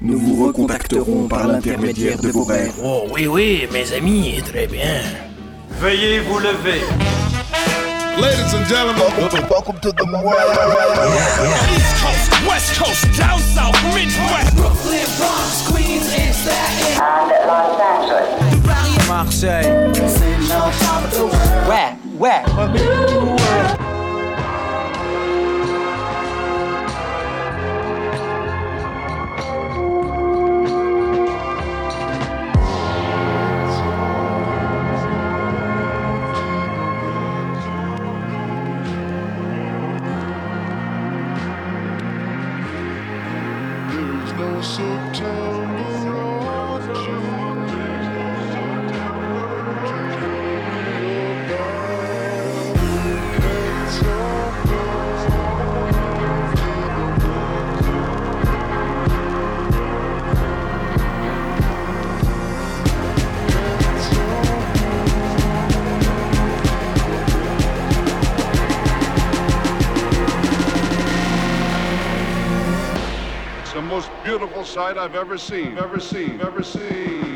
Nous vous recontacterons par l'intermédiaire de vos rêves. Oh oui, oui, mes amis, très bien. Veuillez vous lever. Ladies and gentlemen, welcome, to the world. East Coast, West Coast, down south, Midwest. Brooklyn, Bronx, Queens, and Staten And Los Angeles. Marseille. Saint-Jean, top sight I've ever seen, ever seen, ever seen.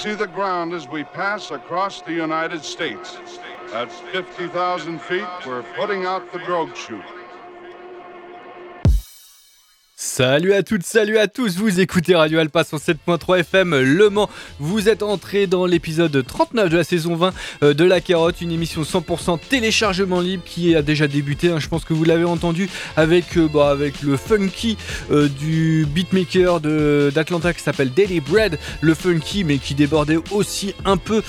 See the ground as we pass across the United States. At 50,000 feet, we're putting out the drogue chute. Salut à toutes, salut à tous, vous écoutez Radio Alpa 107.3 FM Le Mans. Vous êtes entré dans l'épisode 39 de la saison 20 euh, de La Carotte, une émission 100% téléchargement libre qui a déjà débuté. Hein. je pense que vous l'avez entendu avec, euh, bah, le funky euh, du beatmaker d'Atlanta qui s'appelle Daily Bread. Le funky, mais qui débordait aussi un peu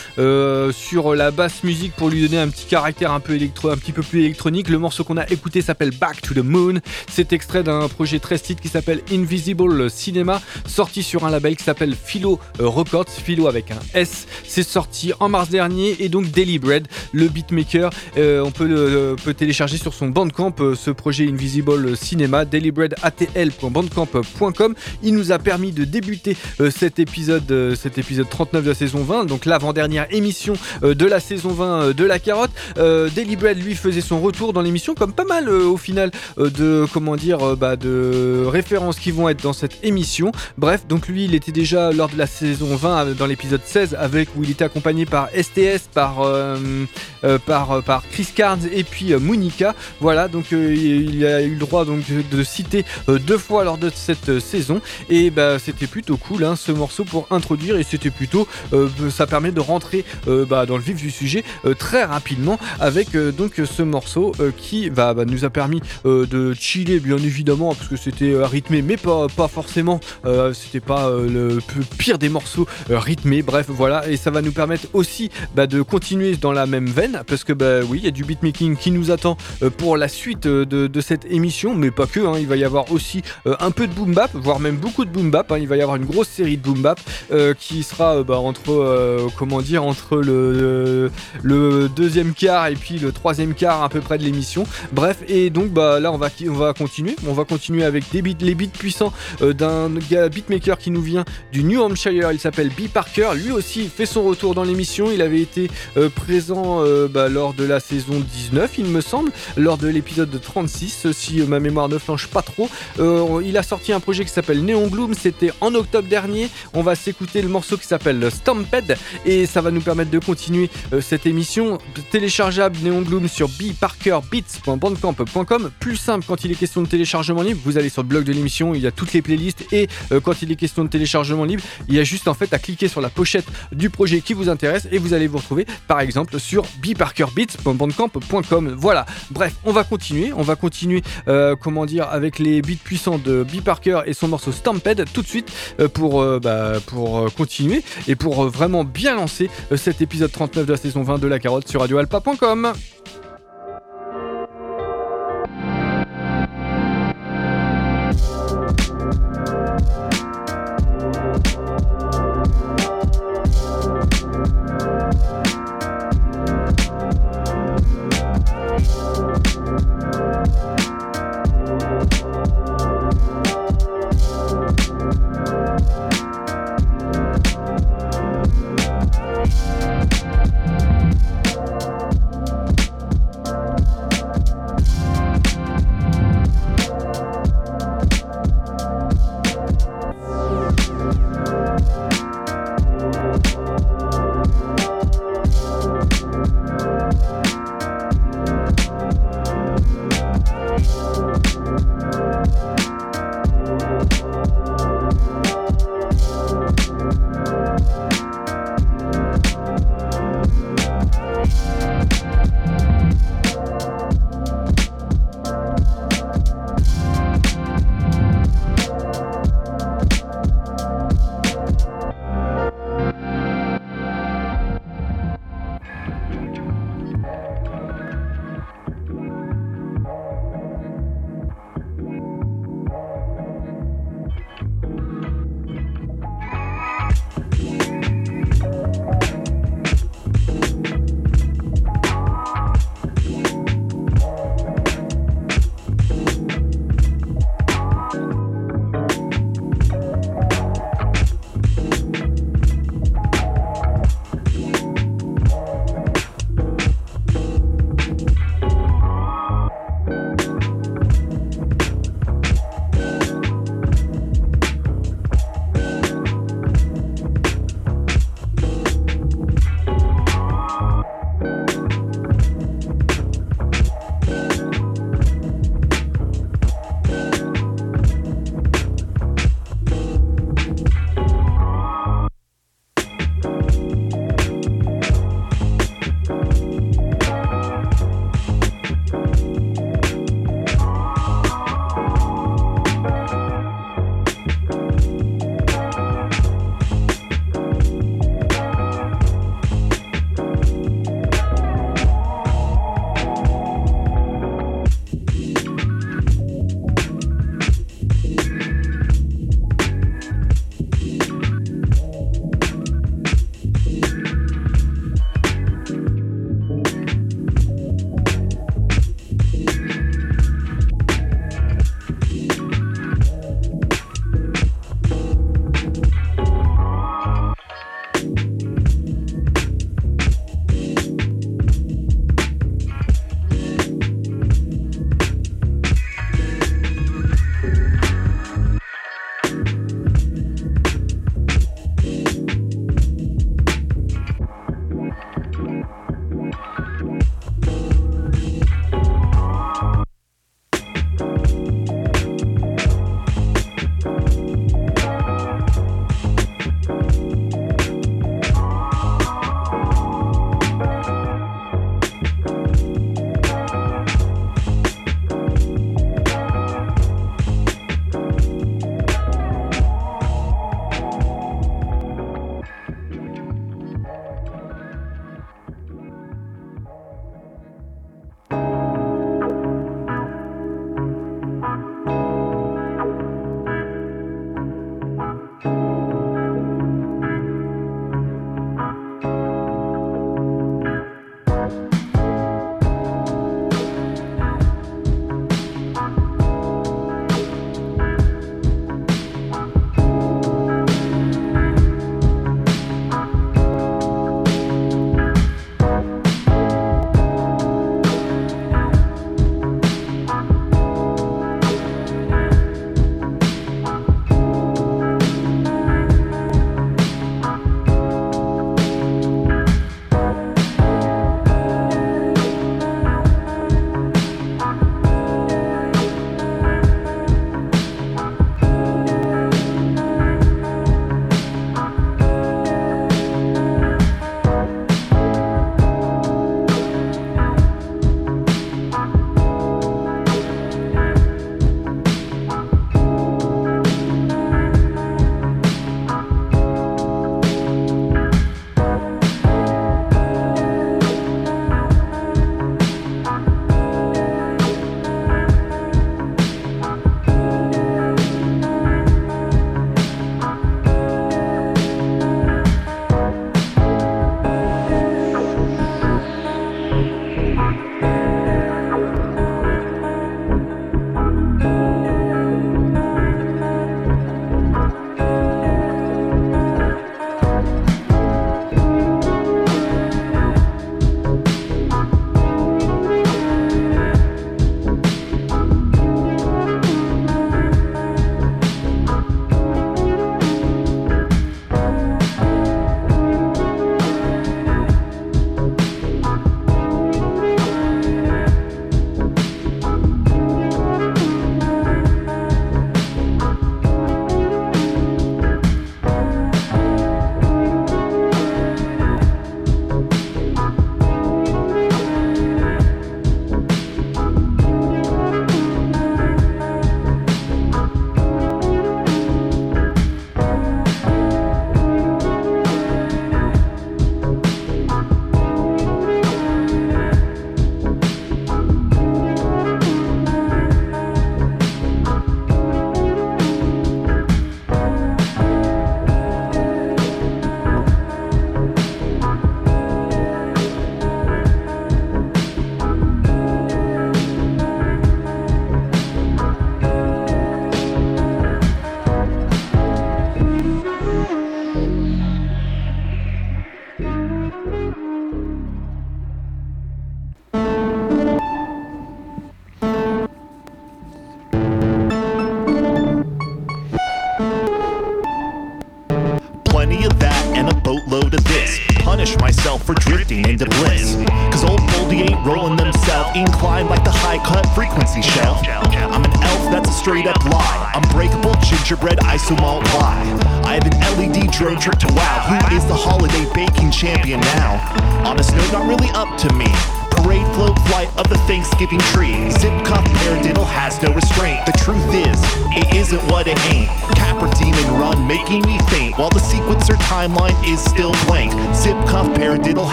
sur la basse musique pour lui donner un petit caractère un, peu électro, un petit peu plus électronique. Le morceau qu'on a écouté s'appelle Back to the Moon. C'est extrait d'un projet très stylé qui s'appelle Invisible Cinema, sorti sur un label qui s'appelle Philo Records, Philo avec un S. C'est sorti en mars dernier et donc Daily Bread, le beatmaker, euh, on peut, euh, peut télécharger sur son Bandcamp euh, ce projet Invisible Cinema, dailybreadatl.bandcamp.com. Il nous a permis de débuter cet épisode, cet épisode 39 de la saison 20, donc l'avant-dernière émission de la saison 20 de la carotte. Daily Bread lui faisait son retour dans l'émission comme pas mal au final de comment dire bah, de références qui vont être dans cette émission. Bref, donc lui, il était déjà lors de la saison 20 euh, dans l'épisode 16 avec où il était accompagné par STS, par euh, euh, par par Chris Carnes et puis Monica. Voilà, donc il a eu le droit donc de citer deux fois lors de cette saison et bah c'était plutôt cool hein, ce morceau pour introduire et c'était plutôt ça permet de rentrer bah, dans le vif du sujet très rapidement avec donc ce morceau qui va bah, nous a permis de chiller bien évidemment parce que c'était rythmé, mais pas, pas forcément. Euh, c'était pas euh, le pire des morceaux euh, rythmés. Bref, voilà. Et ça va nous permettre aussi bah, de continuer dans la même veine, parce que bah oui, il y a du beatmaking qui nous attend pour la suite de, cette émission, mais pas que. Hein. il va y avoir aussi un peu de boom bap, voire même beaucoup de boom bap. Hein. il va y avoir une grosse série de boom bap qui sera bah, entre comment dire entre le, le deuxième quart et puis le troisième quart à peu près de l'émission. Bref, et donc bah là on va on va continuer. On va continuer avec des les beats puissants euh, d'un beatmaker qui nous vient du New Hampshire. Il s'appelle B. Parker. Lui aussi fait son retour dans l'émission. Il avait été euh, présent euh, bah, lors de la saison 19, il me semble, lors de l'épisode 36, si ma mémoire ne flanche pas trop. il a sorti un projet qui s'appelle Neon Gloom. C'était en octobre dernier. On va s'écouter le morceau qui s'appelle Stamped et ça va nous permettre de continuer cette émission téléchargeable Neon Gloom sur bparkerbeats.bandcamp.com. Plus simple quand il est question de téléchargement libre, vous allez sur le blog de l'émission, il y a toutes les playlists et euh, quand il est question de téléchargement libre, il y a juste en fait à cliquer sur la pochette du projet qui vous intéresse et vous allez vous retrouver par exemple sur bparkerbeats.bandcamp.com. Voilà, bref, on va continuer, on va continuer euh, comment dire avec les beats puissants de B et son morceau Stampede tout de suite euh, pour, bah, pour continuer et pour vraiment bien lancer cet épisode 39 de la saison 20 de la carotte sur radioalpa.com.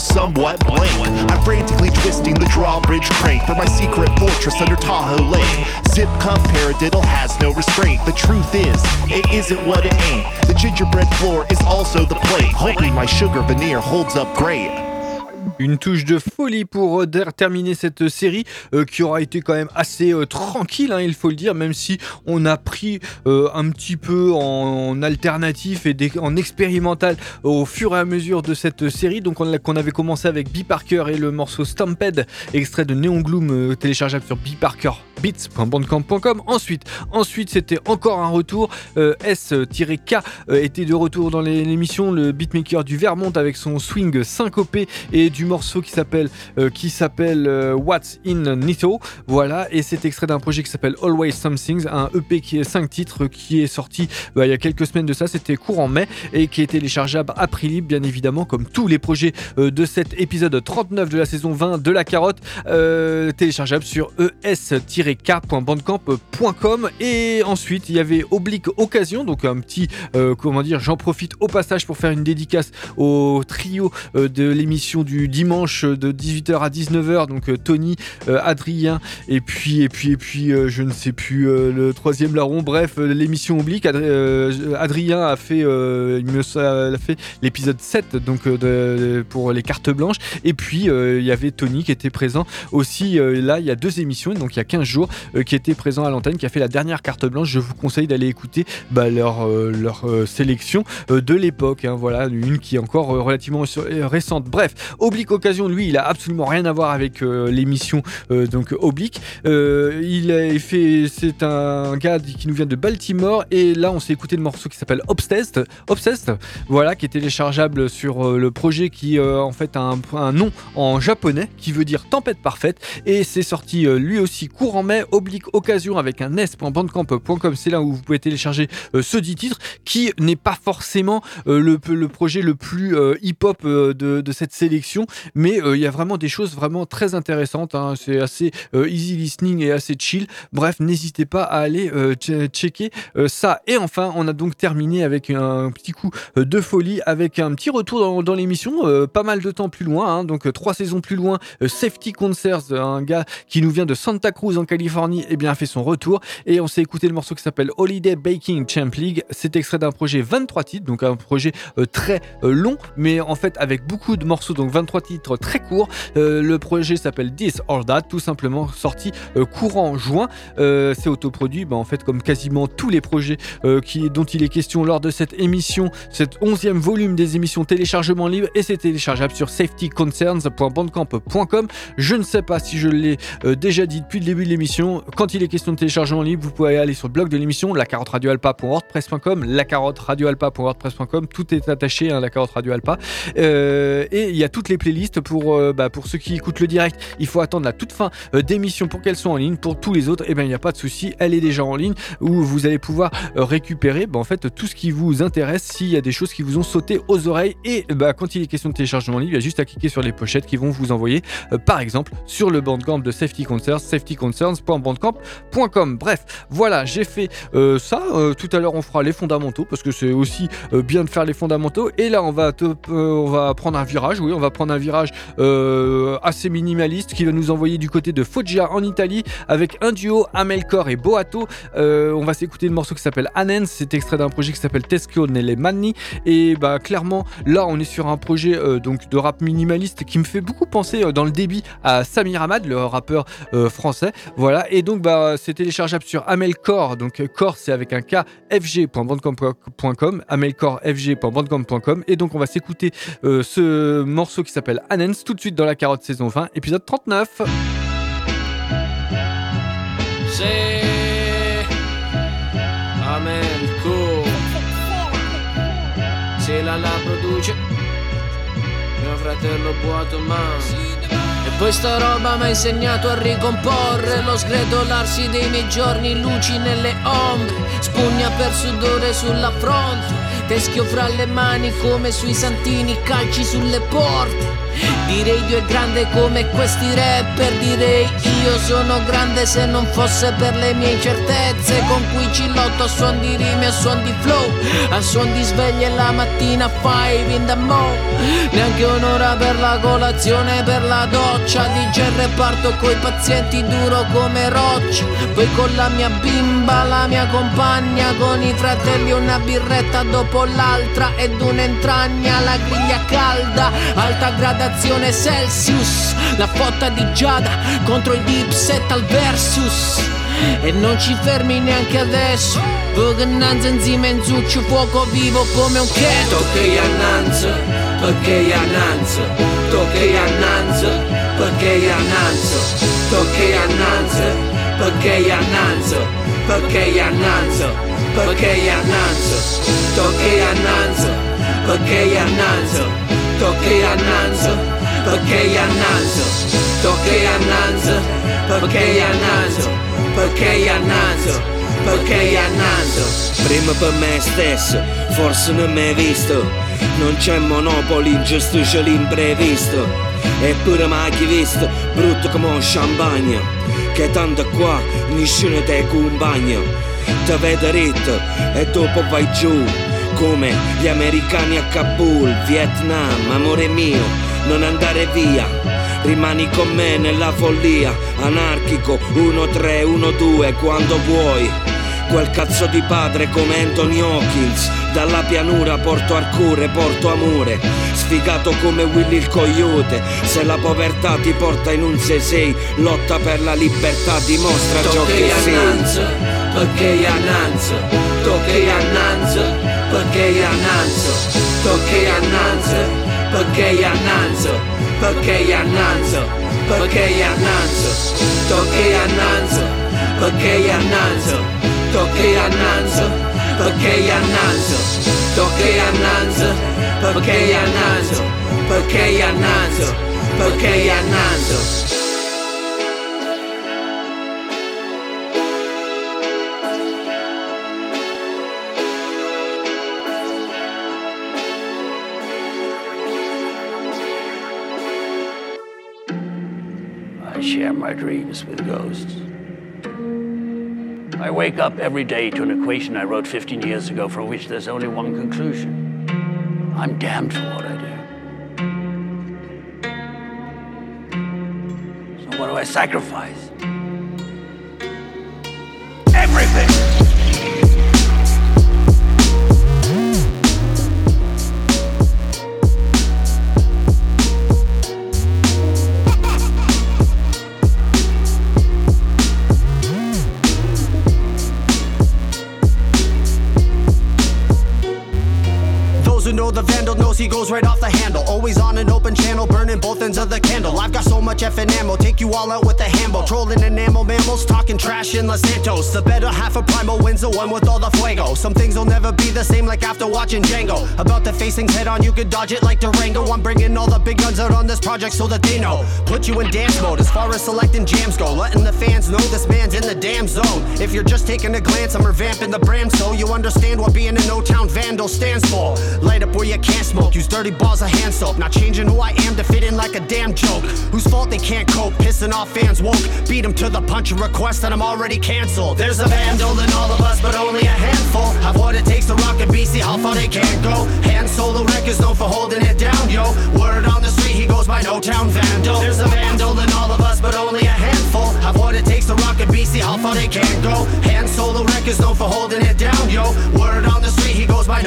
still somewhat blank. I'm frantically twisting the drawbridge crank for my secret fortress under Tahoe Lake. Zip cuff paradiddle has no restraint. The truth is, it isn't what it ain't. The gingerbread floor is also the plate. Hoping my sugar veneer holds up great. Une touche de folie pour euh, terminer cette série euh, qui aura été quand même assez euh, tranquille, hein, il faut le dire, même si on a pris euh, un petit peu en, alternatif et en expérimental au fur et à mesure de cette série. Donc on, avait commencé avec B Parker et le morceau Stampede, extrait de Neon Gloom euh, téléchargeable sur bparkerbeats.bandcamp.com. Ensuite, ensuite c'était encore un retour. euh, S-K euh, était de retour dans l'émission, le beatmaker du Vermont avec son swing syncopé et du morceau qui s'appelle euh, euh, What's in Nito. Voilà, et c'est extrait d'un projet qui s'appelle Always Somethings, un EP qui est 5 titres qui est sorti bah, il y a quelques semaines de ça, c'était courant mai et qui est téléchargeable à prix libre, bien évidemment, comme tous les projets euh, de cet épisode 39 de la saison 20 de la carotte, téléchargeable sur es-k.bandcamp.com. Et ensuite, il y avait Oblique Occasion, donc un petit, comment dire, j'en profite au passage pour faire une dédicace au trio de l'émission du dimanche euh, de 18h à 19h, donc euh, Tony, euh, Adrien, et puis, et puis, et puis, je ne sais plus, le troisième larron, bref, l'émission Oblique. Adri- Adrien a fait, l'épisode 7 donc pour les cartes blanches. Et puis il y avait Tony qui était présent aussi là il y a deux émissions donc il y a 15 jours qui était présent à l'antenne qui a fait la dernière carte blanche. Je vous conseille d'aller écouter bah, leur, leur sélection de l'époque hein, voilà une qui est encore relativement récente. Bref Oblique Occasion lui il a absolument rien à voir avec euh, l'émission euh, donc Oblique. Euh, il fait c'est un gars qui nous vient de Baltimore et là on s'est écouté le morceau qui s'appelle Obsessed Obsessed voilà, qui est téléchargeable sur le projet qui en fait a un, nom en japonais qui veut dire tempête parfaite et c'est sorti lui aussi courant mai oblique occasion avec un s.bandcamp.com c'est là où vous pouvez télécharger ce dit titre qui n'est pas forcément le, projet le plus hip-hop de cette sélection mais euh, il y a vraiment des choses vraiment très intéressantes hein. c'est assez euh, easy listening et assez chill bref n'hésitez pas à aller euh, che- checker ça et enfin on a donc terminé avec un petit coup de folie avec un petit retour dans, l'émission, pas mal de temps plus loin, hein, donc trois saisons plus loin. Safety Concerts, un gars qui nous vient de Santa Cruz en Californie, et bien a fait son retour et on s'est écouté le morceau qui s'appelle Holiday Baking Champ League. C'est extrait d'un projet 23 titres, donc un projet très long, mais en fait avec beaucoup de morceaux, donc 23 titres très courts. Euh, le projet s'appelle This or That, tout simplement sorti euh, courant juin. Euh, c'est autoproduit, bah, en fait comme quasiment tous les projets dont il est question lors de cette émission, cet onzième volume des émissions téléchargement libre et c'est téléchargeable sur safetyconcerns.bandcamp.com. Je ne sais pas si je l'ai déjà dit depuis le début de l'émission. Quand il est question de téléchargement libre, vous pouvez aller sur le blog de l'émission, la carotte radioalpa.wordpress.com, la carotte radioalpa.wordpress.com. Tout est attaché à la carotte radio alpa. Euh, et il y a toutes les playlists pour, euh, bah, pour ceux qui écoutent le direct. Il faut attendre la toute fin euh, d'émission pour qu'elles soient en ligne. Pour tous les autres, eh ben, il n'y a pas de souci, elle est déjà en ligne où vous allez pouvoir euh, récupérer bah, en fait tout ce qui vous intéresse. S'il y a des choses qui vous ont sauté aux oreilles. Et bah, quand il est question de téléchargement libre il y a juste à cliquer sur les pochettes qui vont vous envoyer par exemple sur le bandcamp de Safety Concerns safetyconcerns.bandcamp.com bref voilà j'ai fait ça. Tout à l'heure on fera les fondamentaux parce que c'est aussi bien de faire les fondamentaux. Et là on va te- on va prendre un virage. Oui on va prendre un virage euh, assez minimaliste qui va nous envoyer du côté de Foggia en Italie avec un duo Amelcor et Boato euh, on va s'écouter le morceau qui s'appelle Anens, c'est extrait d'un projet qui s'appelle Tesco Nelle Manni. Et bah clairement, là on est sur un projet euh, donc de rap minimaliste qui me fait beaucoup penser dans le débit à Samir Hamad, le rappeur français. Voilà. Et donc bah, c'est téléchargeable sur Amelcore, donc Core c'est avec un K, fg.bandcamp.com, amelcorefg.bandcamp.com, et donc on va s'écouter ce morceau qui s'appelle Anens tout de suite dans la carotte saison 20, épisode 39. C'est. Amen, cool. Se la la produce. Mio fratello Boatoman. E poi sta roba mi ha insegnato a ricomporre Lo sgretolarsi dei miei giorni, luci nelle ombre Spugna per sudore sulla fronte Teschio fra le mani come sui santini, calci sulle porte Direi Dio è grande come questi rapper Direi io sono grande se non fosse per le mie incertezze Con cui ci lotto a suon di rime, a suon di flow A suon di sveglie la mattina, five in the mo Neanche un'ora per la colazione, per la doccia DJ il reparto coi pazienti duro come roccia Poi con la mia bimba, la mia compagna Con i fratelli una birretta dopo l'altra Ed un'entragna, la griglia calda Alta stazione Celsius La fotta di Giada contro il Deep Set al Versus. E non ci fermi neanche adesso. Vogenan enzima enzuccio fuoco vivo come un che Tocchei e annanzo, tocca e annanzo Tocca e annanzo, tocca tocchei annanzo Tocca e annanzo, tocca Tocchei annanzo Tocca e annanzo, tocca e annanzo Tocca e annanzo, tocca Tocchei a Nanzo, tocchei a Nanzo, tocchei a Nanzo, tocchei a Nanzo, tocchei a Nanzo perché andando Prima per me stesso, forse non mi hai visto. Non c'è monopoli, gestisce l'imprevisto. Eppure mai chi visto, brutto come un champagne. Che tanto qua, nessuno te compagna Te vede ritto e dopo vai giù come gli americani a Kabul, Vietnam, amore mio, non andare via. Rimani con me nella follia, anarchico, 1-3-1-2 quando vuoi. Quel cazzo di padre come Anthony Hawkins, dalla pianura porto Arcure, porto amore. Sfigato come Willy il coyote, se la povertà ti porta in un 6-6, lotta per la libertà, dimostra ciò che sei. Perché annanza, tocche annanza, perché annanza, perché io annanzo, perché io annanzo, perché io annanzo, perché io annanzo, perché io annanzo, perché io annanzo, perché io annanzo, perché io annanzo, perché io annanzo, perché io annanzo, perché io annanzo, perché io annanzo, perché io annanzo. With ghosts. I wake up every day to an equation I wrote 15 years ago from which there's only one conclusion. I'm damned for what I do. So what do I sacrifice? Goes right off the handle. Always on an open channel, burning both ends of the candle. I've got much effing ammo, take you all out with a hambo. Trolling enamel mammals, talking trash in Los Santos. The better half of Primal wins the one with all the fuego. Some things will never be the same, like after watching Django. About to face things head on, you could dodge it like Durango. I'm bringing all the big guns out on this project so that they know. Put you in dance mode as far as selecting jams go. Letting the fans know this man's in the damn zone. If you're just taking a glance, I'm revamping the brand so you understand what being an O-Town vandal stands for. Light up where you can't smoke. Use dirty balls of hand soap. Not changing who I am to fit in like a damn joke. Whose fault they can't cope. Pissing off fans woke. Beat them to the punch and request that I'm already canceled. There's a vandal in all of us, but only a handful. Have what it takes to rock a BC, how far they can't go. Han Solo records known for holding it down, yo. Word on the street, he goes by No Town Vandal. There's a vandal in all of us, but only a handful. Have what it takes to rock a BC, how far they can't go. Han Solo records known for holding it down, yo. Word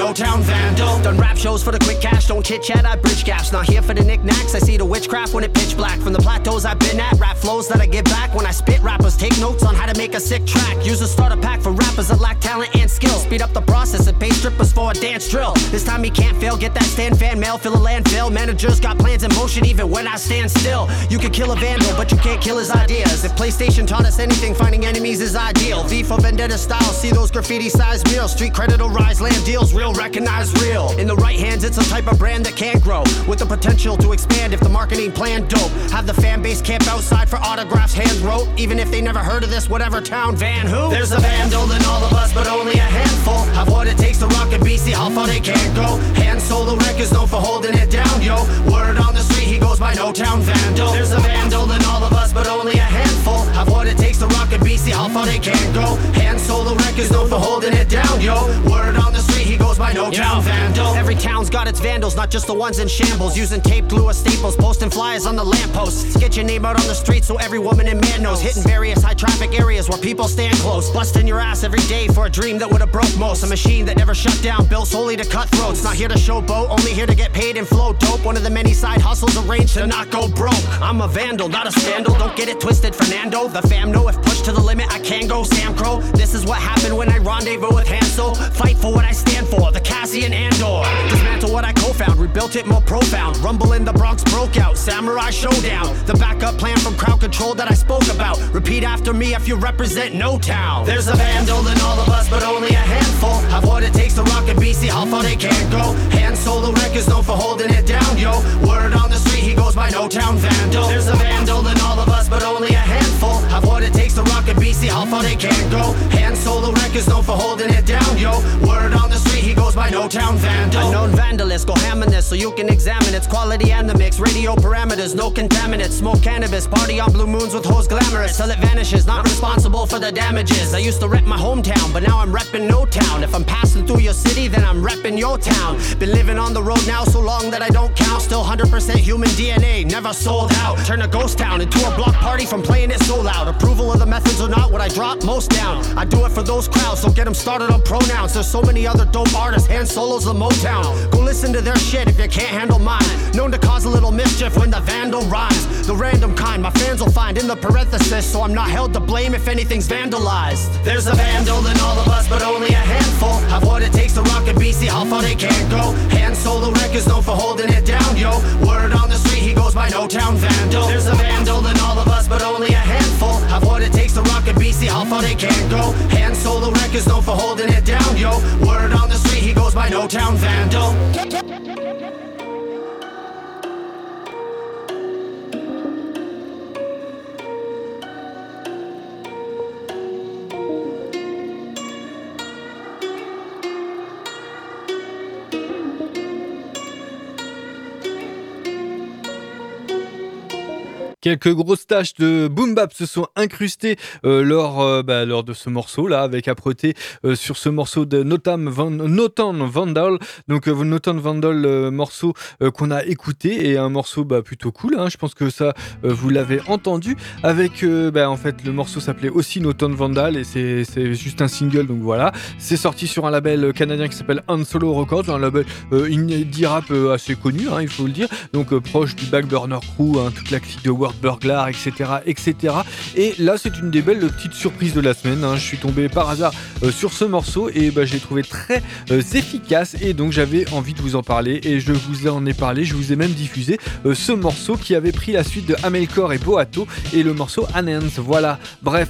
No Town Vandal. Done rap shows for the quick cash, don't chit chat, I bridge gaps. Not here for the knickknacks, I see the witchcraft when it pitch black. From the plateaus I've been at, rap flows that I give back. When I spit, rappers take notes on how to make a sick track. Use a starter pack for rappers that lack talent and skill. Speed up the process and pay strippers for a dance drill. This time he can't fail, get that stand fan mail, fill a landfill. Managers got plans in motion even when I stand still. You can kill a vandal, but you can't kill his ideas. If PlayStation taught us anything, finding enemies is ideal. V for Vendetta style, see those graffiti size meals. Street credit will rise, land deals, real, recognize real. In the right hands, it's a type of brand that can grow with the potential to expand if the marketing plan dope. Have the fan base camp outside for autographs, hand wrote, even if they never heard of this, whatever town van who. There's a vandal in all of us, but only a handful have what it takes to rock a BC. How far they can go. Hand solo records known for holding it down, yo. Word on the street, he goes by No Town Vandal. There's a vandal in all of us, but only a handful have what it takes to rock a BC. How far they can go. Hand solo records known for holding it down, yo. Word on the street, he goes by No Town Vandal. Every town's got its vandals, not just the ones in shambles. Using tape, glue, or staples, posting flyers on the lampposts. Get your name out on the street so every woman and man knows. Hitting various high traffic areas where people stand close. Busting your ass every day for a dream that would have broke most. A machine that never shut down, built solely to cut throats. Not here to showboat, only here to get paid and flow dope. One of the many side hustles arranged to not go broke. I'm a vandal, not a scandal. Don't get it twisted, Fernando. The fam know if pushed to the limit, I can go Sam Crow. This is what happened when I rendezvous with Hansel. Fight for what I stand for, the Cassian Andor. Dismantle what I co-found, rebuilt it more profound. Rumble in the Bronx broke out, Samurai Showdown. The backup plan from crowd control that I spoke about. Repeat after me if you represent No Town. There's a vandal in all of us, but only a handful have what it takes to rock a BC. How far they can't go. Hand solo records known for holding it down, yo. Word on the street, he goes by No Town Vandal. There's a vandal in all of us, but only a what it takes to rock a BC. How far they can go. Hand solo records known for holding it down, yo. Word on the street, he goes by No Town Vandal. Unknown vandalist, go ham on this so you can examine its quality and the mix. Radio parameters, no contaminants. Smoke cannabis, party on blue moons with hoes glamorous till it vanishes. Not responsible for the damages. I used to rep my hometown, but now I'm repping No Town. If I'm passing through your city, then I'm repping your town. Been living on the road now so long that I don't count. Still 100% human DNA, never sold out. Turn a ghost town into a block party from playing it so loud. Approval of the methods or not, what I drop most down. I do it for those crowds, so get them started on pronouns. There's so many other dope artists, hand solos the Motown. Go listen to their shit if you can't handle mine. Known to cause a little mischief when the vandal rhymes. The random kind, my fans will find in the parenthesis, so I'm not held to blame if anything's vandalized. There's a vandal in all of us, but only a handful have what it takes to rock a BC. How far they can't go. Hand solo records known for holding it down, yo. Word on the street, he goes by No Town Vandal. There's a vandal in all of us, but only a have what it takes to rock a BC. How far they can go. Hand solo records known for holding it down, yo. Word on the street, he goes by No Town Vandal. Quelques grosses taches de boom bap se sont incrustées euh, lors, euh, bah, lors de ce morceau là, avec âpreté euh, sur ce morceau de Notam Van, Notan Vandal. Donc Notan Vandal, morceau qu'on a écouté et un morceau bah, plutôt cool. hein. Je pense que ça, vous l'avez entendu. Avec, bah, en fait, le morceau s'appelait aussi Notan Vandal et c'est juste un single. Donc voilà, c'est sorti sur un label canadien qui s'appelle Han Solo Records, un label indie rap assez connu, hein, il faut le dire. Donc proche du Backburner Crew, hein, toute la clique de Word Burglar, etc., etc. Et là, c'est une des belles petites surprises de la semaine. hein. Je suis tombé par hasard euh, sur ce morceau et bah, j'ai trouvé très euh, efficace et donc j'avais envie de vous en parler et je vous en ai parlé, je vous ai même diffusé euh, ce morceau qui avait pris la suite de Amelkor et Boato et le morceau Anens. Voilà. Bref,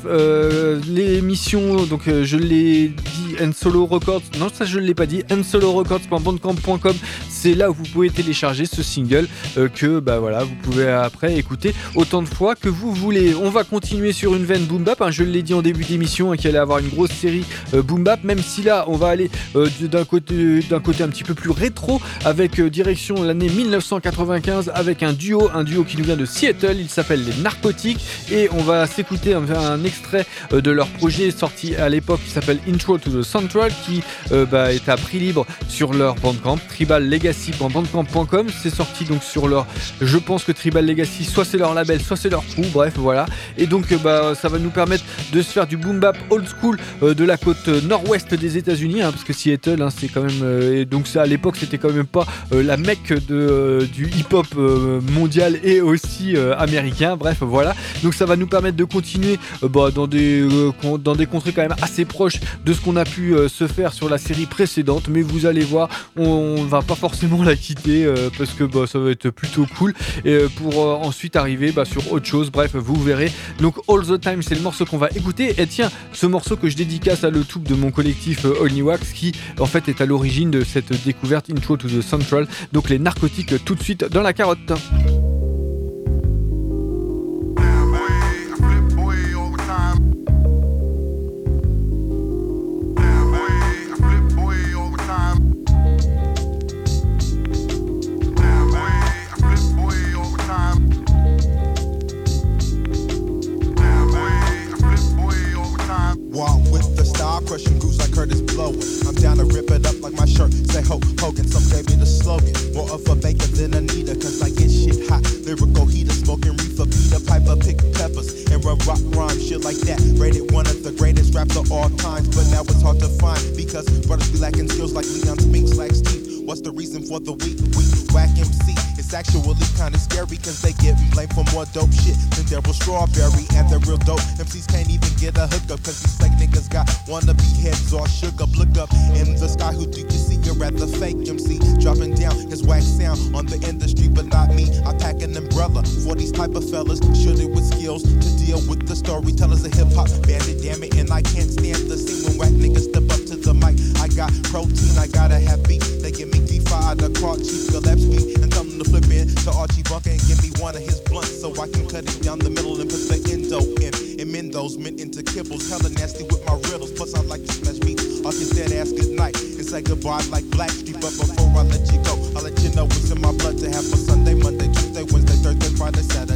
l'émission, donc je l'ai dit, N Solo Records. Non, ça je ne l'ai pas dit. nsolorecords.bandcamp.com, c'est là où vous pouvez télécharger ce single que bah voilà, vous pouvez après écouter autant de fois que vous voulez. On va continuer sur une veine boom bap. hein. je l'ai dit en début d'émission hein, qu'il allait avoir une grosse série euh, boom bap. Même si là, on va aller euh, d'un côté, d'un côté un petit peu plus rétro avec euh, direction l'année 1995 avec un duo, un duo qui nous vient de Seattle. Il s'appelle les Narcotiques et on va s'écouter un, extrait euh, de leur projet sorti à l'époque qui s'appelle Intro to the Central qui bah, est à prix libre sur leur bandcamp tribal legacy.bandcamp.com c'est sorti donc sur leur je pense que Tribal Legacy soit c'est leur soit c'est leur crew, bref, voilà. Et donc, bah, ça va nous permettre de se faire du boom bap old school de la côte nord-ouest des États-Unis, hein, parce que Seattle, hein, c'est quand même. et donc, ça à l'époque, c'était quand même pas la mecque de, du hip-hop mondial et aussi américain, bref, voilà. Donc, ça va nous permettre de continuer bah, dans, des, dans des contrées quand même assez proches de ce qu'on a pu se faire sur la série précédente, mais vous allez voir, on, va pas forcément la quitter parce que bah, ça va être plutôt cool et pour ensuite arriver bah, sur autre chose. Bref, vous verrez. Donc All the Time, c'est le morceau qu'on va écouter. Et tiens, ce morceau que je dédicace à le tout de mon collectif Only Wax qui en fait est à l'origine de cette découverte Intro to the Central. Donc les narcotiques tout de suite dans la carotte. Curtis blowing. I'm down to rip it up like my shirt. Say ho, Hogan, some gave me the slogan. More of a baker than Anita, cause I get shit hot. Lyrical heater, smoking reefer, Peter Piper, pick peppers, and run rock rhyme, shit like that. Rated one of the greatest raps of all times, but now it's hard to find because brothers be lacking skills like Leon Spinks, like Steve. What's the reason for the weak, weak, whack MC? It's actually kinda scary cause they get blamed for more dope shit than Daryl Strawberry. And the real dope MCs can't even get a hookup cause these fake niggas got wanna be heads all shook up. Look up in the sky, who do you see? You're at the fake MC dropping down his wax sound on the industry, but not me. I pack an umbrella for these type of fellas, shooting with skills to deal with the storytellers of hip hop. Bandit, damn it, and I can't stand the scene when whack niggas step up to the mic. I got protein, I gotta have. They give me D5, the car, Chief Gillespie, and tell them to flip in to Archie Bunker and give me one of his blunts so I can cut it down the middle and put the endo in. And mend those into kibbles, hella nasty with my riddles. Plus, I like to smash beats. I'll kiss that ass goodnight and say goodbye like Blackstreet. But before I let you go, I'll let you know what's in my blood to have for Sunday, Monday, Tuesday, Wednesday, Thursday, Friday, Saturday.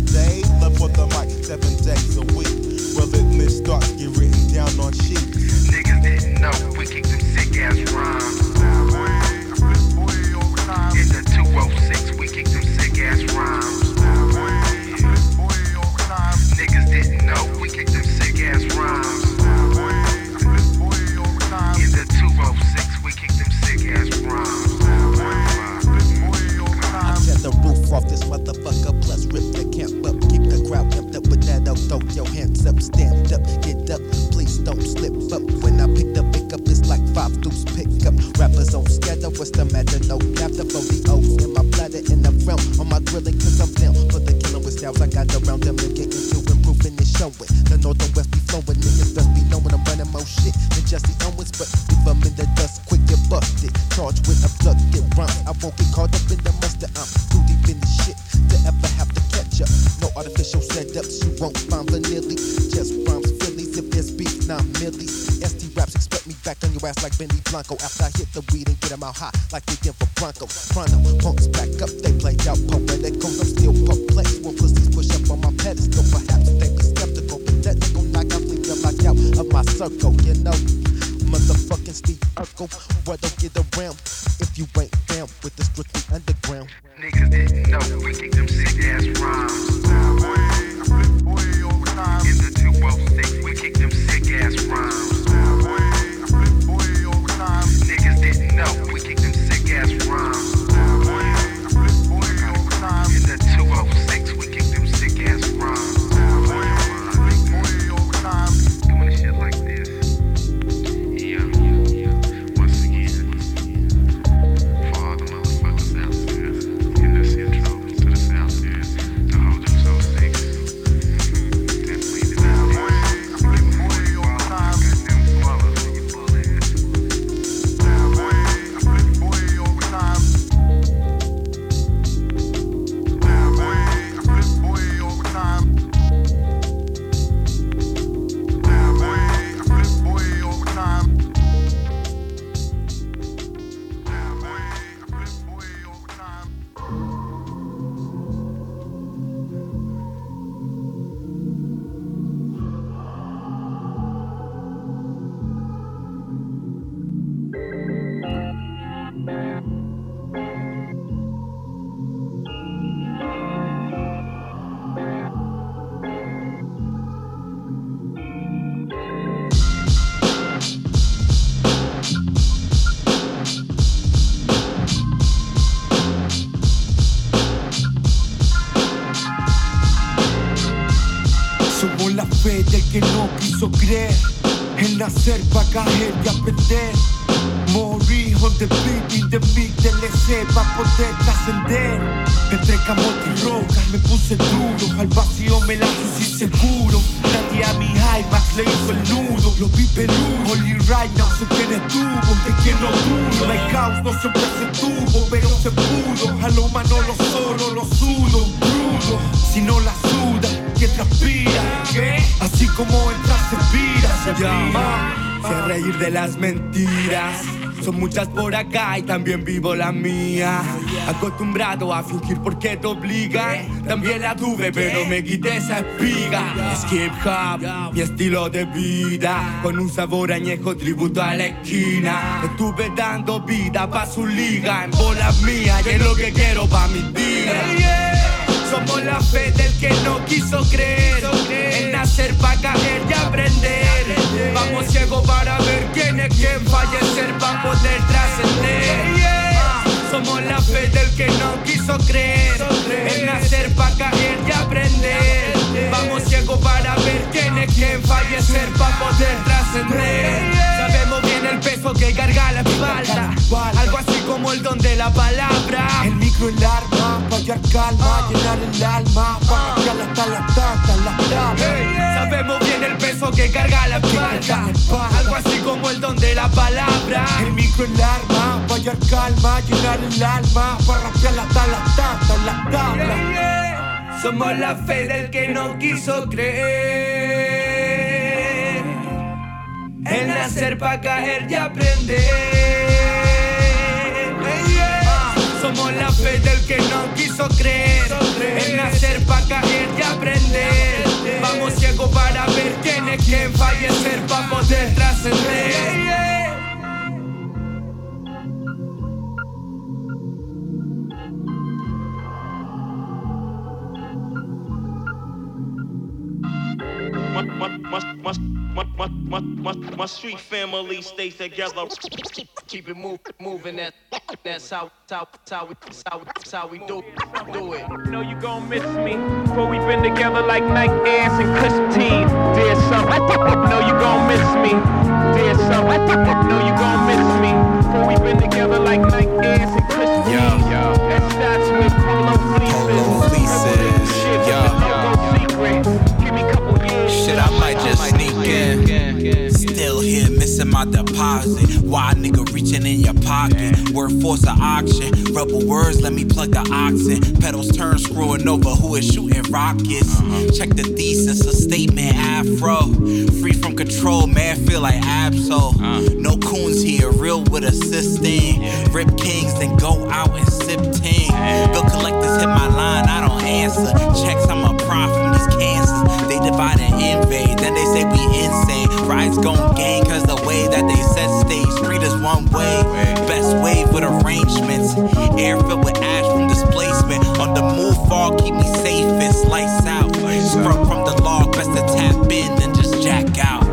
Se tiene tubo, de quien no dudo. My caos no siempre se tuvo, pero se pudo. A lo mano lo solo, lo sudo, crudo. Si no la suda, que transpira. ¿Qué? Así como entra se pira, se llama. Se reír de las mentiras. Son muchas por acá y también vivo la mía. Acostumbrado a fingir porque te obliga. También la tuve, pero me quité esa espiga. Es hip hop, mi estilo de vida. Con un sabor añejo, tributo a la esquina. Estuve dando vida pa' su liga. En bolas mías, y es lo que quiero pa' mi vida. Somos la fe del que no quiso creer. En nacer pa' caer y aprender. Vamos ciego para ver quién es quien fallecer pa' poder trascender. Ah, Somos la fe del que no quiso creer. En nacer pa' caer y aprender. Vamos ciego para ver quién es quien fallecer pa' poder trascender. Peso que carga la espalda. Algo así como el don de la palabra. El micro el arma, hallar calma, llenar el alma, pa' cambiar hasta la tanta, la tabla. Sabemos bien el peso que carga la espalda. Algo así como el don de la palabra. El micro el arma, hallar calma, llenar el alma, pa' rapear hasta la tanta, la tabla. Somos la fe del que no quiso creer. El nacer pa' caer y aprender. Somos la fe del que no quiso creer. El nacer pa' caer y aprender. Vamos ciego para ver quién es quien fallecer pa' poder trascender. My, my, my, my, my, my, my, my, my street family stays together. Keep it move, moving. That, that's how, how, how, we, how, how we do, do it. Know you gon' miss me. Before we've been together like Nike Airs and crisp tees. Dear son, know you gon' miss me. Dear son, know you gon' miss me. Before we been together like Nike Airs and crisp tees. That starts with polo fleeces. Why nigga reaching in your pocket? Word force of auction. Rebel words, let me plug the oxen. Pedals turn screwing over. Who is shooting rockets? Uh-huh. Check the thesis, a statement afro. Free from control, man, feel like Absol. Uh. No coons here, real with a assisting. Rip kings, then go out and sip ting. Bill collectors hit my line, I don't answer. Checks, I'm a prop from these cancers. They divide and invade, then they say we insane. Rides gon' gang, cause the way that they set stage. Street is one way, best wave with arrangements. Air filled with ash from displacement. On the move, fall, keep me safest. Lights out, sprung from the log, best to tap in and just jack out.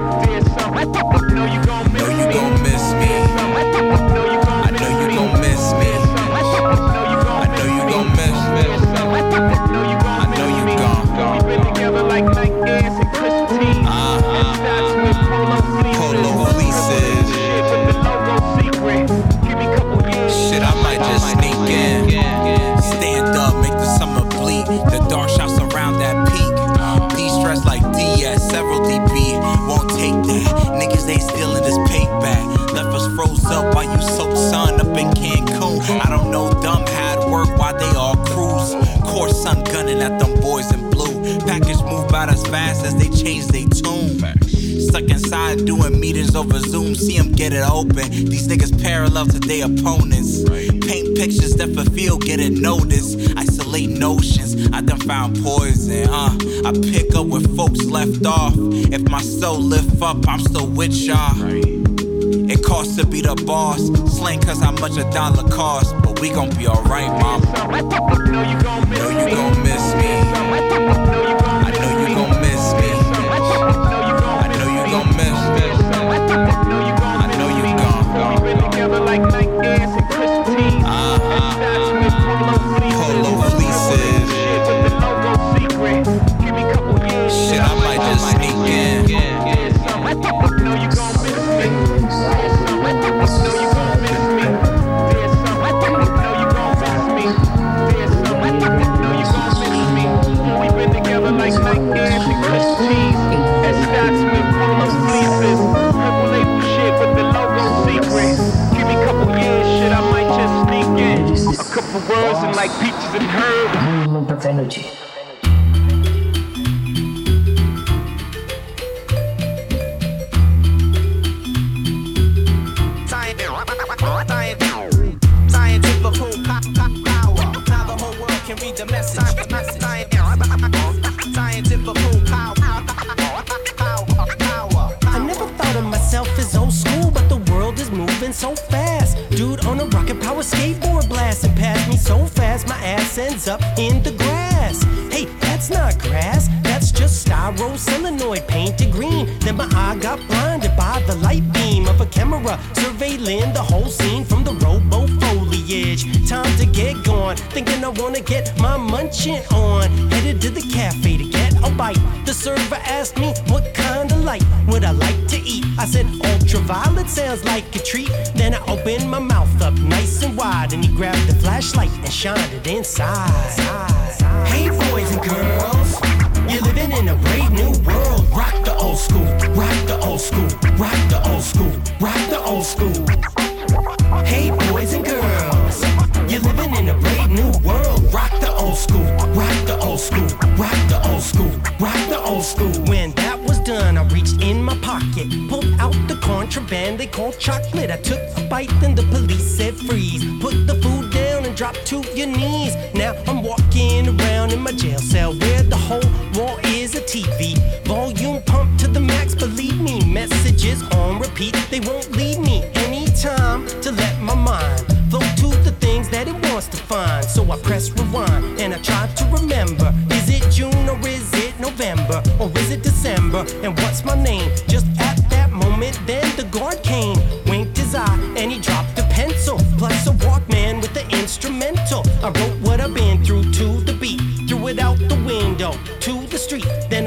Their opponents. Paint pictures that fulfill, get noticed. Isolate notions, I done found poison. Uh, I pick up where folks left off. If my soul lift up, I'm still with y'all. It costs to be the boss. Slang cause how much a dollar costs. But we gon' be alright, mama. Ends up in the grass. Hey, that's not grass, that's just styro solenoid painted green. Then my eye got blinded by the light beam of a camera surveilling the whole scene from the robo foliage. Time to get going, thinking I wanna get my munching on. Headed to the cafe to get a bite. The server asked me I said ultraviolet sounds like a treat. Then I opened my mouth up nice and wide, and he grabbed the flashlight and shined it inside. Hey boys and girls, you're living in a brave new world. Rock the old school, rock the old school, rock the old school, rock the old school. Contraband they call chocolate. I took a bite, then the police said freeze. Put the food down and drop to your knees. Now I'm walking around in my jail cell where the whole wall is a TV. Volume pumped to the max, believe me. Messages on repeat, they won't leave me any time to let my mind flow to the things that it wants to find. So I press rewind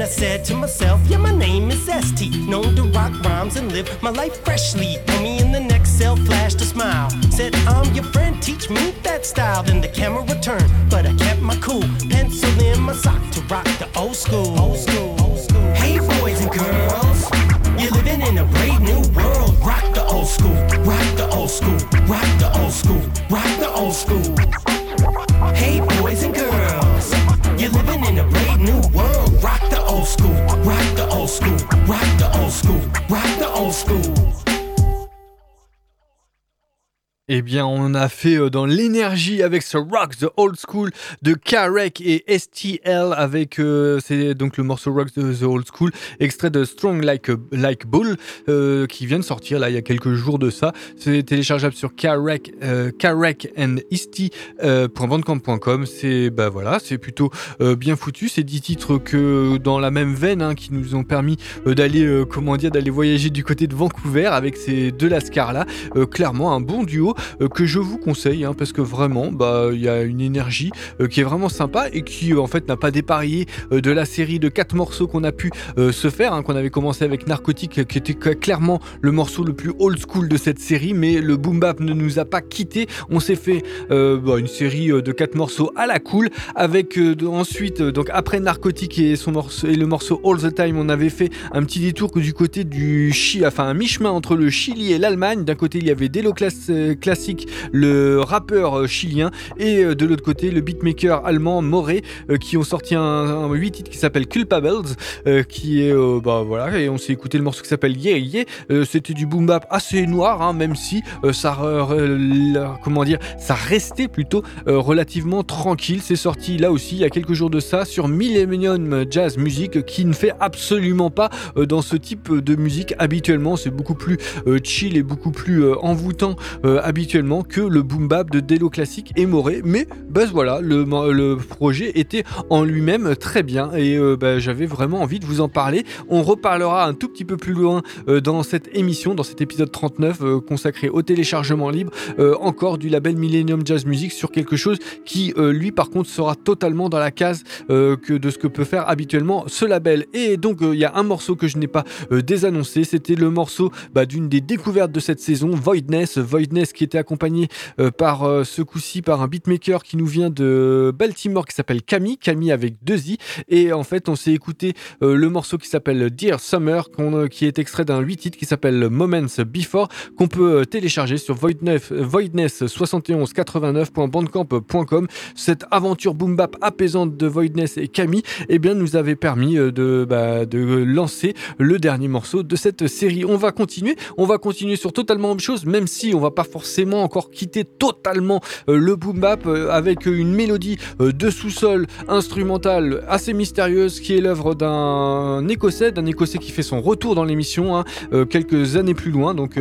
I said to myself, Yeah, my name is ST, known to rock rhymes and live my life freshly. Me in the next cell, flashed a smile. Said, I'm your friend, teach me that style. Then the camera turned, but I kept my cool. Pencil in my sock to rock the. Old school, old school. Bien, on a fait euh, dans l'énergie avec ce Rock the Old School de Karek et STL avec euh, c'est donc le morceau Rock the, Old School, extrait de Strong Like a- Like Bull euh, qui vient de sortir là il y a quelques jours de ça. C'est téléchargeable sur Karek euh, Karek and Isty euh, .bandcamp.com. C'est bah voilà, c'est plutôt euh, bien foutu. C'est 10 titres que dans la même veine hein, qui nous ont permis euh, d'aller euh, comment dire d'aller voyager du côté de Vancouver avec ces deux lascars là. Euh, clairement un bon duo euh, que je vous conseille hein, parce que vraiment bah il y a une énergie euh, qui est vraiment sympa et qui euh, en fait n'a pas dépareillé euh, de la série de quatre morceaux qu'on a pu se faire hein, qu'on avait commencé avec Narcotique qui était cla- clairement le morceau le plus old school de cette série mais le boom bap ne nous a pas quitté on s'est fait bah, une série de quatre morceaux à la cool avec ensuite donc après Narcotique et son morceau et le morceau All the Time on avait fait un petit détour du côté du Chi enfin un mi-chemin entre le Chili et l'Allemagne. D'un côté il y avait Delo Class- euh, Classic le rappeur euh, chilien et euh, de l'autre côté le beatmaker allemand Moré euh, qui ont sorti un, un 8 titres qui s'appelle Culpables qui est bah voilà et on s'est écouté le morceau qui s'appelle Yeah Yeah. C'était du boom bap assez noir hein, même si ça comment dire ça restait plutôt relativement tranquille. C'est sorti là aussi il y a quelques jours de ça sur Millennium Jazz Music qui ne fait absolument pas dans ce type de musique habituellement. C'est beaucoup plus chill et beaucoup plus envoûtant habituellement que le boom bap de Delo Classic et Moré mais bah, voilà le, le projet était en lui-même très bien et euh, bah, j'avais vraiment envie de vous en parler. On reparlera un tout petit peu plus loin euh, dans cette émission dans cet épisode 39 euh, consacré au téléchargement libre encore du label Millennium Jazz Music sur quelque chose qui lui par contre sera totalement dans la case que de ce que peut faire habituellement ce label. Et donc il y a un morceau que je n'ai pas désannoncé. C'était le morceau bah, d'une des découvertes de cette saison Voidness. Voidness qui était accompagné euh, par euh, ce coup-ci par un beatmaker qui nous vient de Baltimore qui s'appelle Camille, Camille avec deux i. Et en fait, on s'est écouté euh, le morceau qui s'appelle Dear Summer, qui est extrait d'un 8 titres qui s'appelle Moments Before, qu'on peut télécharger sur voidness7189.bandcamp.com. Cette aventure boom bap apaisante de Voidness et Camille, eh bien, nous avait permis de, bah, de lancer le dernier morceau de cette série. On va continuer, on va continuer sur totalement autre chose, même si on va pas forcément encore quitter totalement euh, le boom bap euh, avec une mélodie euh, de sous-sol instrumentale assez mystérieuse qui est l'œuvre d'un écossais, d'un écossais qui fait son retour dans l'émission hein, quelques années plus loin. Donc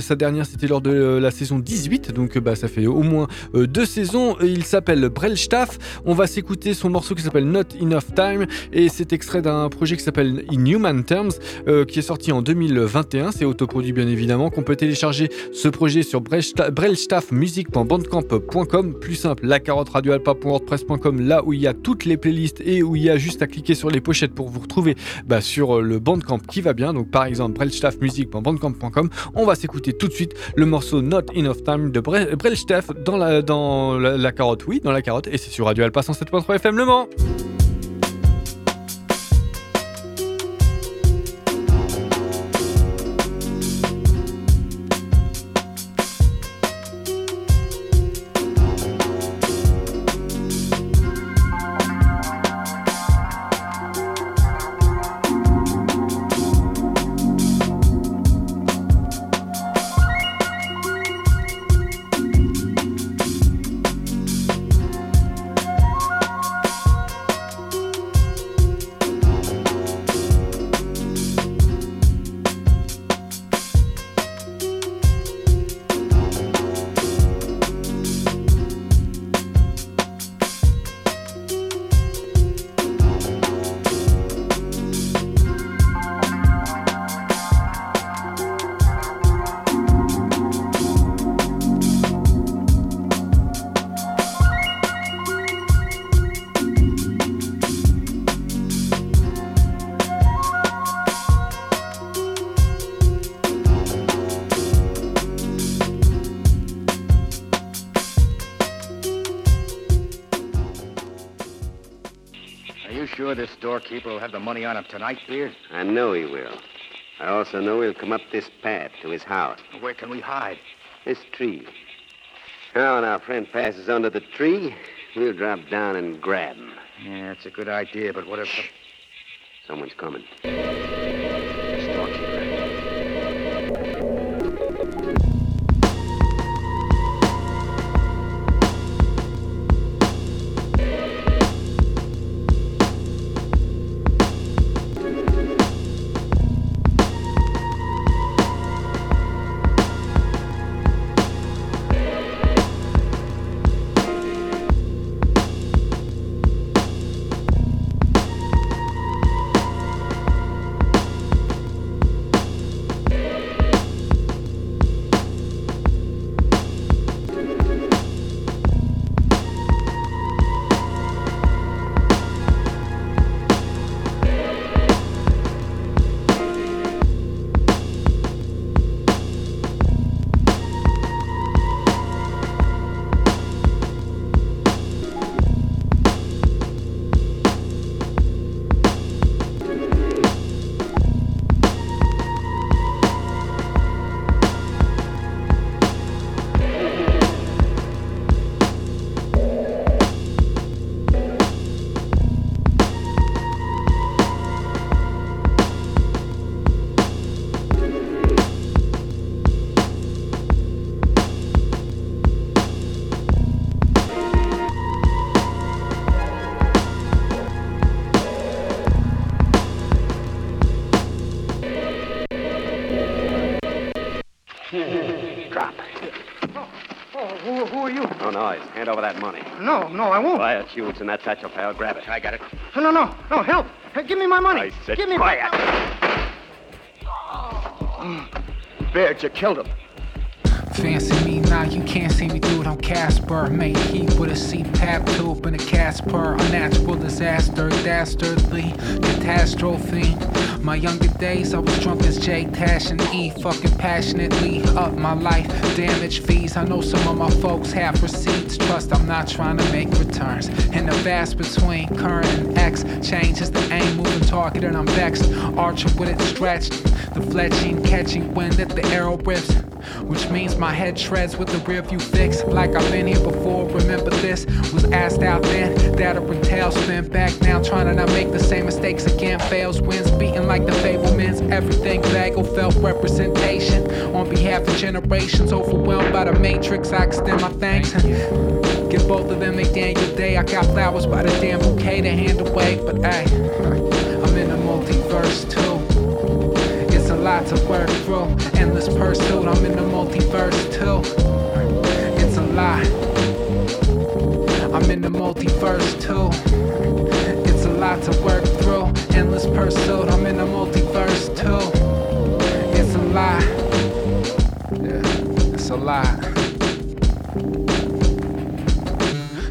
sa dernière c'était lors de la saison 18, donc bah, ça fait au moins deux saisons. Il s'appelle Brelstaff. On va s'écouter son morceau qui s'appelle Not Enough Time et c'est extrait d'un projet qui s'appelle In Human Terms qui est sorti en 2021. C'est autoproduit bien évidemment qu'on peut télécharger ce projet sur brelstaffmusic.bandcamp.com. Plus simple, la carotte radioalpa.wordpress.com, là où il y a toutes les playlists et où il y a juste à cliquer sur les pochettes pour vous retrouver bah, sur le Bandcamp qui va bien. Donc par exemple, brelstaffmusic.bandcamp.com. On va s'écouter tout de suite le morceau Not Enough Time de Brelstaff dans la, dans la, carotte, oui, dans la carotte, et c'est sur Radio Alpa 107.3 FM Le Mans. Storekeeper will have the money on him tonight, Beard? I know he will. I also know he'll come up this path to his house. Where can we hide? This tree. Now, when our friend passes under the tree, we'll drop down and grab him. Yeah, that's a good idea, but what if... Shh. Someone's coming. Oh noise, hand over that money. No, no, I won't. Quiet, you. It's in that satchel, pal. Grab it. I got it. No, no, no, no, help. Hey, give me my money. I said give me quiet. My... Baird, you killed him. Fancy me, nah, you can't see me through, don't Casper. Made heat with a CPAP tube and a Casper. A natural disaster, dastardly catastrophe. My younger days, I was drunk as J, Tash, and E. Fucking passionately up my life. Damage fees. I know some of my folks have receipts. Trust I'm not trying to make returns. In the vast between current and X, changes the aim. Moving target, and I'm vexed. Archer with it stretched. The fletching, catching wind at the arrow rips. Which means my head treads with the rear view fixed. Like I've been here before, remember this? Was asked out then, that and tail spin back now. Trying to not make the same mistakes again. Fails, wins, beating like the Fablemans. Everything bagel felt representation. On behalf of generations overwhelmed by the matrix, I extend my thanks. Give both of them a Daniel Day. I got flowers by the damn bouquet to hand away. But hey, I'm in the multiverse too. Lot to work through. Endless pursuit, I'm in the multiverse too. It's a lot. I'm in the multiverse too. It's a lot to work through. Endless pursuit, I'm in the multiverse too. It's a lot. Yeah, it's a lot.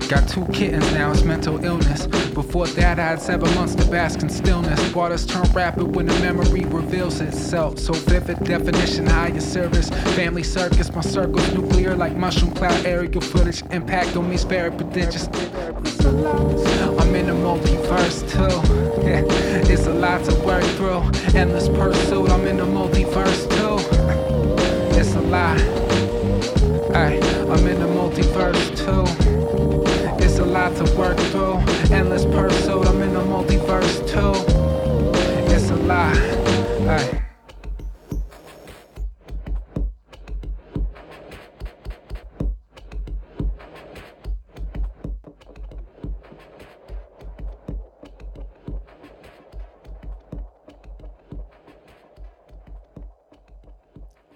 Got two kittens now, it's mental illness. Before that, I had seven months to bask in stillness. Waters turn rapid when the memory reveals itself. So vivid definition, higher service. Family circus, my circle's nuclear like mushroom cloud aerial footage. Impact on me's very prodigious. I'm in the multiverse too. Yeah, it's a lot to work through. Endless pursuit, I'm in the multiverse too. It's a lot. To work through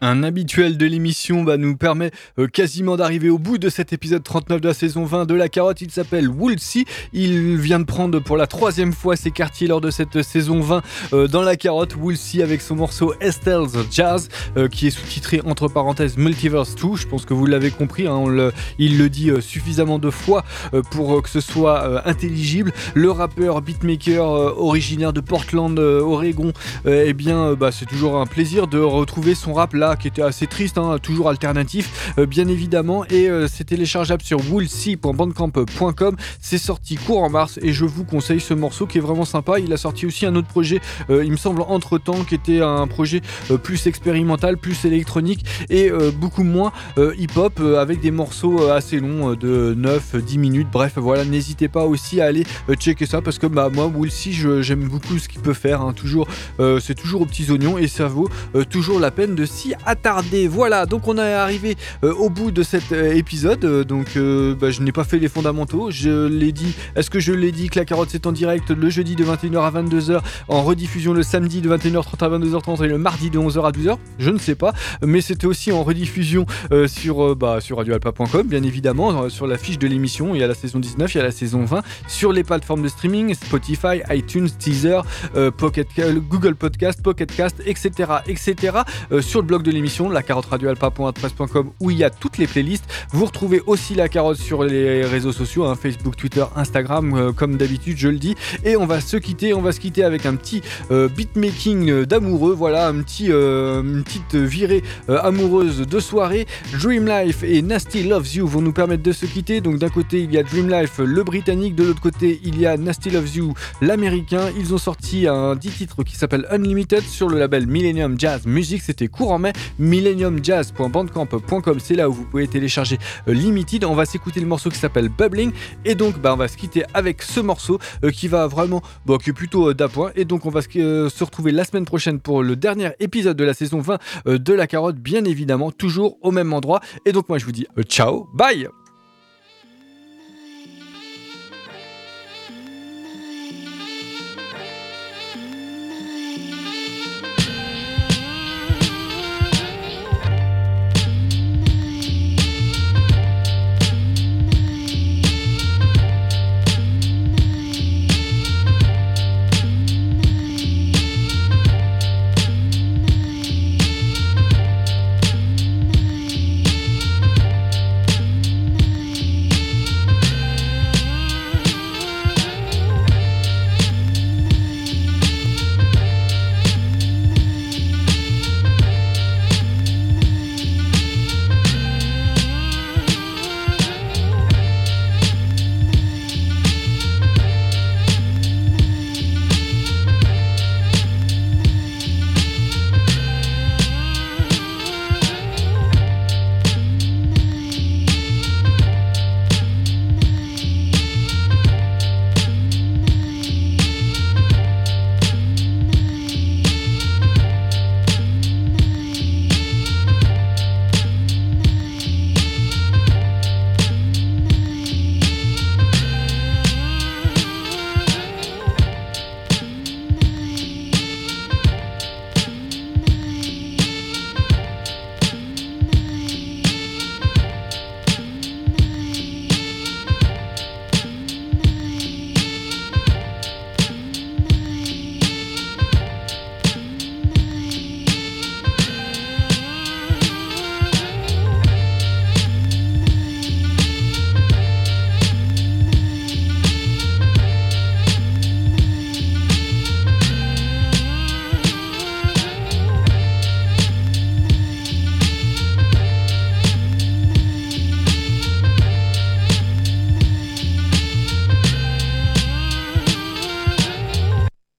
Un habituel de l'émission nous permet euh, quasiment d'arriver au bout de cet épisode 39 de la saison 20 de La Carotte. Il s'appelle Woolsey. Il vient de prendre pour la troisième fois ses quartiers lors de cette saison 20 euh, dans La Carotte. Woolsey avec son morceau Estelle's Jazz euh, qui est sous-titré entre parenthèses Multiverse 2. Je pense que vous l'avez compris. Hein, il le dit suffisamment de fois pour que ce soit intelligible. Le rappeur beatmaker originaire de Portland, Oregon, eh bien, bah, c'est toujours un plaisir de retrouver son rap là qui était assez triste, hein, toujours alternatif, euh, bien évidemment. Et euh, c'est téléchargeable sur woolsey.bandcamp.com. C'est sorti court en mars et je vous conseille ce morceau qui est vraiment sympa. Il a sorti aussi un autre projet, euh, il me semble entre temps, qui était un projet plus expérimental, plus électronique et beaucoup moins hip-hop avec des morceaux assez longs de 9-10 minutes. Bref, voilà, n'hésitez pas aussi à aller checker ça parce que bah, moi, Woolsey, je- j'aime beaucoup ce qu'il peut faire. hein. Toujours, c'est toujours aux petits oignons et ça vaut toujours la peine de s'y attarder. Voilà, donc on est arrivé euh, au bout de cet euh, épisode. Euh, donc bah, je n'ai pas fait les fondamentaux. Je l'ai dit. Est-ce que je l'ai dit que la carotte c'est en direct le jeudi de 21h à 22h, en rediffusion le samedi de 21h30 à 22h30 et le mardi de 11h à 12h Je ne sais pas. Mais c'était aussi en rediffusion sur, bah, sur radioalpa.com, bien évidemment, sur la fiche de l'émission. Il y a la saison 19, il y a la saison 20 sur les plateformes de streaming Spotify, iTunes, Teaser, Pocket, Google Podcast, Pocket Cast, etc. etc. Sur le blog de l'émission, la carotte radioalpa.wordpress.com où il y a toutes les playlists. Vous retrouvez aussi la carotte sur les réseaux sociaux, hein, Facebook, Twitter, Instagram, euh, comme d'habitude, je le dis. Et on va se quitter, on va se quitter avec un petit euh, beatmaking euh, d'amoureux, voilà, un petit, une petite virée amoureuse de soirée. Dream Life et Nasty Loves You vont nous permettre de se quitter. Donc d'un côté il y a Dream Life, le britannique, de l'autre côté il y a Nasty Loves You, l'américain. Ils ont sorti un 10 titres qui s'appelle Unlimited sur le label Millennium Jazz Music. C'était court en mai. millenniumjazz.bandcamp.com, c'est là où vous pouvez télécharger euh, Limited. On va s'écouter le morceau qui s'appelle Bubbling. Et donc bah, on va se quitter avec ce morceau euh, qui va vraiment, qui est plutôt euh, d'appoint. Et donc on va se, retrouver la semaine prochaine pour le dernier épisode de la saison 20 euh, de La Carotte, bien évidemment, toujours au même endroit. Et donc moi je vous dis ciao, bye